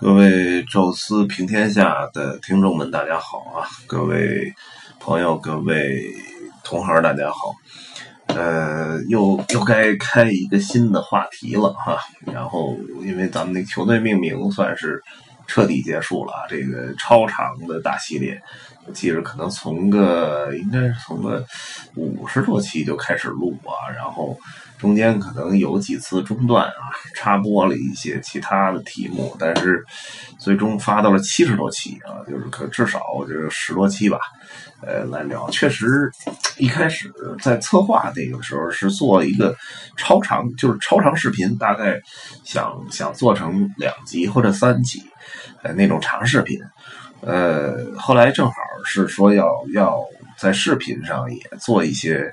各位宙斯平天下的听众们，大家好啊！各位朋友，各位同行，大家好。呃，又又该开一个新的话题了哈。然后，因为咱们那球队命名算是彻底结束了啊，这个超长的大系列，我记着可能从个应该是从个五十多期就开始录啊，然后。中间可能有几次中断啊，插播了一些其他的题目，但是最终发到了七十多期啊，就是可至少我觉得十多期吧，呃，来聊。确实，一开始在策划那个时候是做一个超长，就是超长视频，大概想想做成两集或者三集，呃，那种长视频。呃，后来正好是说要要在视频上也做一些，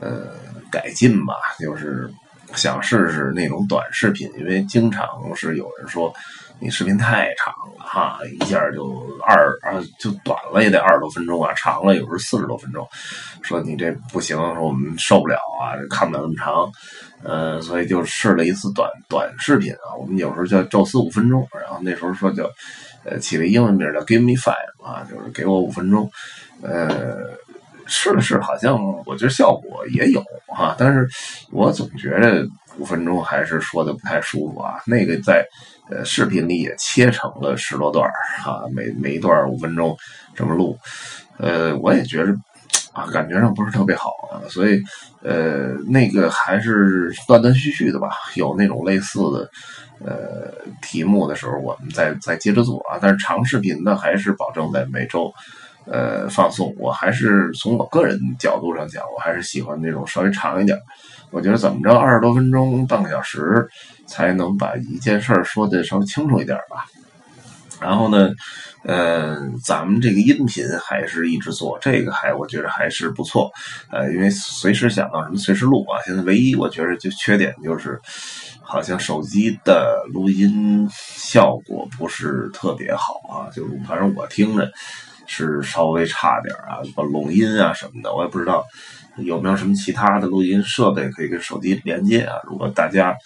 呃。改进吧，就是想试试那种短视频，因为经常是有人说你视频太长了哈，一下就二啊就短了也得二十多分钟啊，长了有时候四十多分钟，说你这不行，说我们受不了啊，看不了那么长，呃，所以就试了一次短短视频啊，我们有时候叫宙斯五分钟，然后那时候说叫呃起了英文名叫 Give Me Five 啊，就是给我五分钟，呃。试了试，好像我觉得效果也有哈，但是我总觉得五分钟还是说的不太舒服啊。那个在呃视频里也切成了十多段啊，每每一段五分钟这么录，呃，我也觉得啊，感觉上不是特别好啊，所以呃，那个还是断断续续的吧。有那种类似的呃题目的时候，我们再再接着做啊。但是长视频呢，还是保证在每周。呃，放松，我还是从我个人角度上讲，我还是喜欢那种稍微长一点。我觉得怎么着，二十多分钟、半个小时，才能把一件事儿说的稍微清楚一点吧。然后呢，呃，咱们这个音频还是一直做，这个还我觉得还是不错。呃，因为随时想到什么随时录啊。现在唯一我觉得就缺点就是，好像手机的录音效果不是特别好啊。就反正我听着。是稍微差点啊，什么录音啊什么的，我也不知道有没有什么其他的录音设备可以跟手机连接啊。如果大家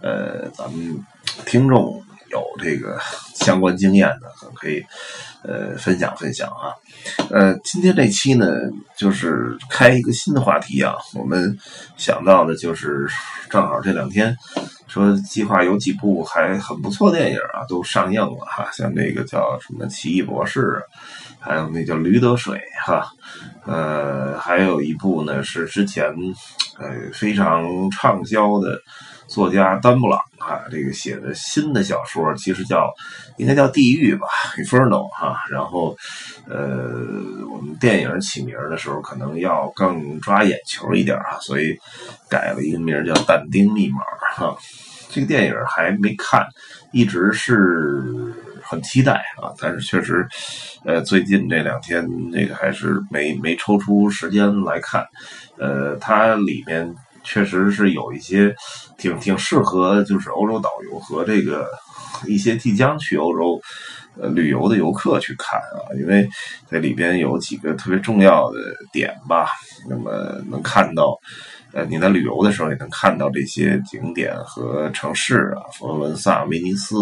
呃咱们听众有这个相关经验的，可以呃分享分享啊。呃，今天这期呢，就是开一个新的话题啊。我们想到的就是正好这两天说计划有几部还很不错电影啊，都上映了哈，像那个叫什么《奇异博士》。还有那叫《驴得水》哈，呃，还有一部呢是之前呃非常畅销的作家丹布朗哈，这个写的新的小说，其实叫应该叫《地狱》吧，《Inferno》哈。然后呃，我们电影起名的时候可能要更抓眼球一点啊，所以改了一个名叫《但丁密码》哈。这个电影还没看，一直是。很期待啊，但是确实，呃，最近这两天那个还是没没抽出时间来看。呃，它里面确实是有一些挺挺适合就是欧洲导游和这个一些即将去欧洲呃旅游的游客去看啊，因为在里边有几个特别重要的点吧。那么能看到，呃，你在旅游的时候也能看到这些景点和城市啊，佛罗伦萨、威尼斯。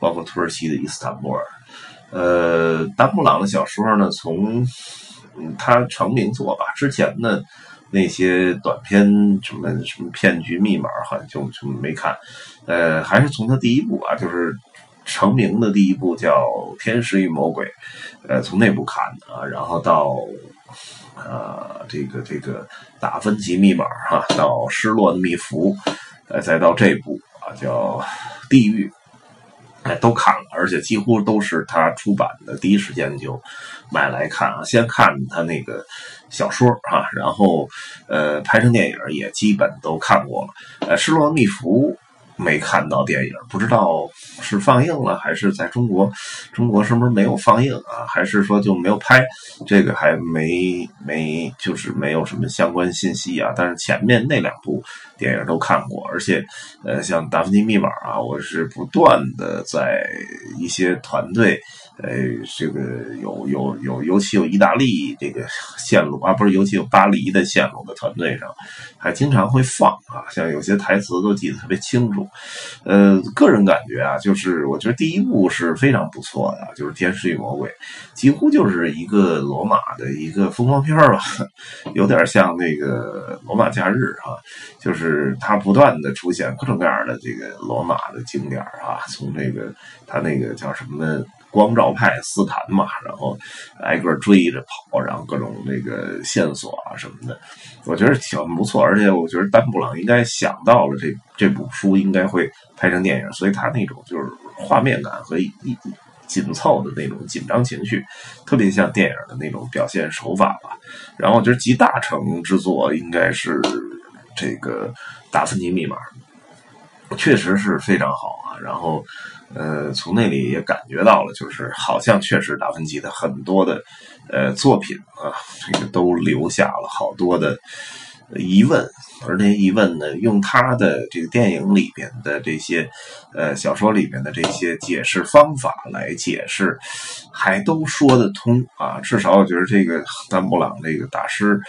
包括土耳其的伊斯坦布尔，呃，丹布朗的小说呢，从嗯他成名作吧之前呢那些短片什么什么骗局密码，好像就就没看，呃，还是从他第一部啊，就是成名的第一部叫《天使与魔鬼》，呃，从那部看的啊，然后到啊这个这个达芬奇密码哈，到失落的密符，呃，再到这部啊叫《地狱》。哎，都看了，而且几乎都是他出版的，第一时间就买来看啊。先看他那个小说啊，然后呃拍成电影也基本都看过了。呃，《失落秘符》。没看到电影，不知道是放映了还是在中国，中国是不是没有放映啊？还是说就没有拍？这个还没没就是没有什么相关信息啊。但是前面那两部电影都看过，而且呃，像《达芬奇密码》啊，我是不断的在一些团队呃，这个有有有，尤其有意大利这个线路啊，不是，尤其有巴黎的线路的团队上，还经常会放啊，像有些台词都记得特别清楚。呃，个人感觉啊，就是我觉得第一部是非常不错的，就是《天使与魔鬼》，几乎就是一个罗马的一个风光片吧，有点像那个《罗马假日》啊，就是它不断的出现各种各样的这个罗马的景点啊，从这个它那个叫什么？光照派斯坦嘛，然后挨个追着跑，然后各种那个线索啊什么的，我觉得挺不错。而且我觉得丹布朗应该想到了这这部书应该会拍成电影，所以他那种就是画面感和一紧凑的那种紧张情绪，特别像电影的那种表现手法吧。然后我觉得集大成之作应该是这个《达芬奇密码》，确实是非常好啊。然后。呃，从那里也感觉到了，就是好像确实达芬奇的很多的呃作品啊，这个都留下了好多的疑问，而那些疑问呢，用他的这个电影里边的这些呃小说里边的这些解释方法来解释，还都说得通啊。至少我觉得这个丹布朗这个大师，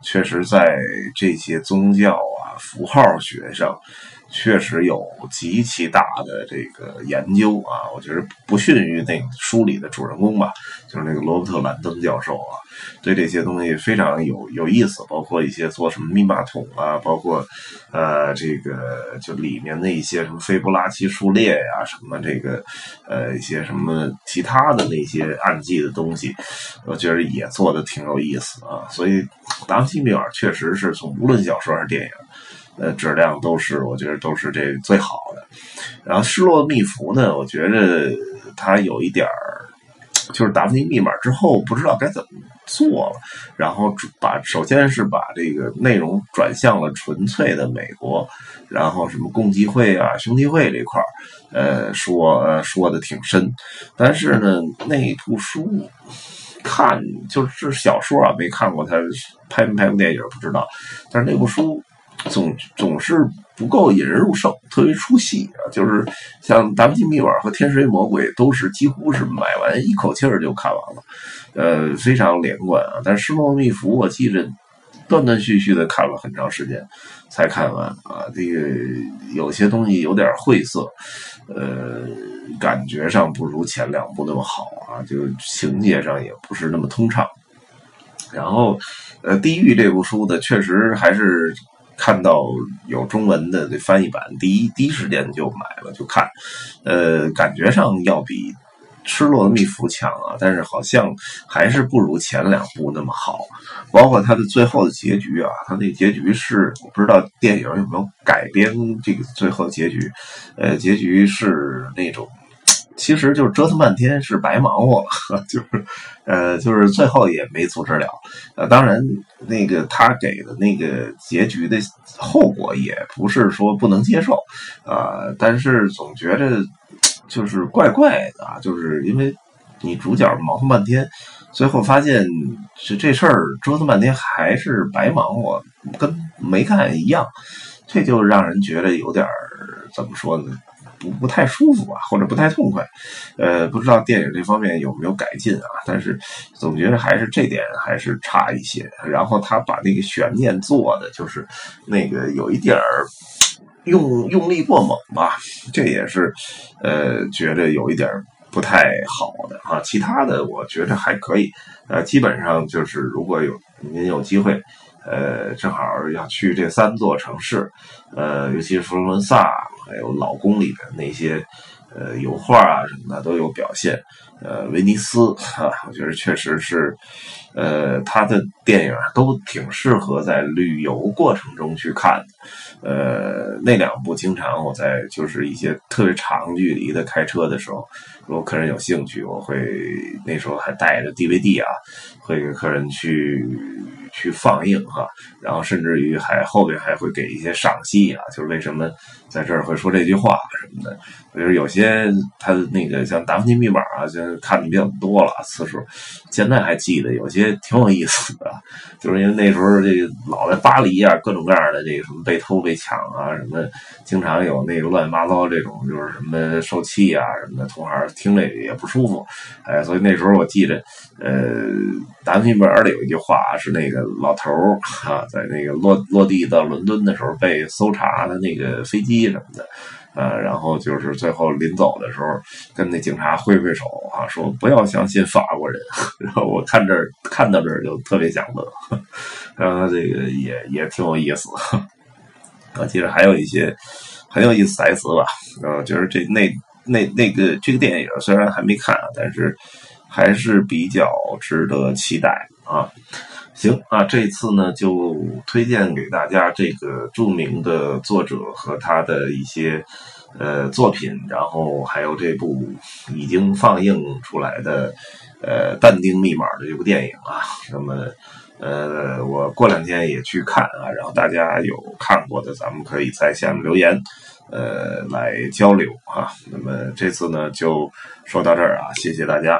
确实在这些宗教啊、符号学上。确实有极其大的这个研究啊，我觉得不逊于那书里的主人公吧，就是那个罗伯特·兰登教授啊，对这些东西非常有有意思，包括一些做什么密码筒啊，包括呃这个就里面的一些什么斐波拉契数列呀，什么这个呃一些什么其他的那些暗记的东西，我觉得也做的挺有意思啊，所以《达芬奇密码》确实是从无论小说还是电影。呃，质量都是我觉得都是这最好的。然后《失落的密符》呢，我觉得它有一点儿，就是达芬奇密码之后不知道该怎么做了。然后把首先是把这个内容转向了纯粹的美国，然后什么共济会啊、兄弟会这块儿，呃，说呃说的挺深。但是呢，那部书看就是小说啊，没看过他拍没拍过电影不知道。但是那部书。总总是不够引人入胜，特别出戏啊！就是像《达芬奇密码》和《天使与魔鬼》，都是几乎是买完一口气儿就看完了，呃，非常连贯啊。但《失落密符》，我记着断断续续的看了很长时间才看完啊。这个有些东西有点晦涩，呃，感觉上不如前两部那么好啊，就情节上也不是那么通畅。然后，呃，《地狱》这部书呢，确实还是。看到有中文的这翻译版，第一第一时间就买了就看，呃，感觉上要比《失落的秘符》强啊，但是好像还是不如前两部那么好。包括它的最后的结局啊，它那结局是我不知道电影有没有改编这个最后结局，呃，结局是那种。其实就是折腾半天是白忙活了，就是，呃，就是最后也没阻止了。呃，当然，那个他给的那个结局的后果也不是说不能接受，啊，但是总觉着就是怪怪的啊，就是因为你主角忙活半天，最后发现这这事儿折腾半天还是白忙活，跟没干一样，这就让人觉得有点怎么说呢？不太舒服啊，或者不太痛快，呃，不知道电影这方面有没有改进啊？但是总觉得还是这点还是差一些。然后他把那个悬念做的就是那个有一点儿用用力过猛吧，这也是呃觉得有一点不太好的啊。其他的我觉得还可以，呃，基本上就是如果有您有机会，呃，正好要去这三座城市，呃，尤其是佛罗伦萨。还有老宫里的那些，呃，油画啊什么的都有表现。呃，威尼斯啊，我觉得确实是，呃，他的电影都挺适合在旅游过程中去看。呃，那两部经常我在就是一些特别长距离的开车的时候，如果客人有兴趣，我会那时候还带着 DVD 啊，会给客人去。去放映哈，然后甚至于还后边还会给一些赏析啊，就是为什么在这儿会说这句话什么的。就是有些他那个像《达芬奇密码》啊，就看的比较多了次数，现在还记得有些挺有意思的，就是因为那时候这个老在巴黎啊，各种各样的这个什么被偷被抢啊，什么经常有那个乱七八糟这种，就是什么受气啊什么的，同行听着也不舒服，哎，所以那时候我记得，呃，《达芬奇密码》里有一句话是那个老头儿啊，在那个落落地到伦敦的时候被搜查的那个飞机什么的。呃，然后就是最后临走的时候，跟那警察挥挥手啊，说不要相信法国人。然后我看这儿看到这儿就特别想乐，然后这个也也挺有意思。我记得还有一些很有意思台词吧，呃，就是这那那那个这个电影虽然还没看，但是还是比较值得期待啊。行啊，这次呢就推荐给大家这个著名的作者和他的一些呃作品，然后还有这部已经放映出来的呃《但丁密码》的这部电影啊。那么呃，我过两天也去看啊，然后大家有看过的，咱们可以在下面留言呃来交流啊。那么这次呢就说到这儿啊，谢谢大家。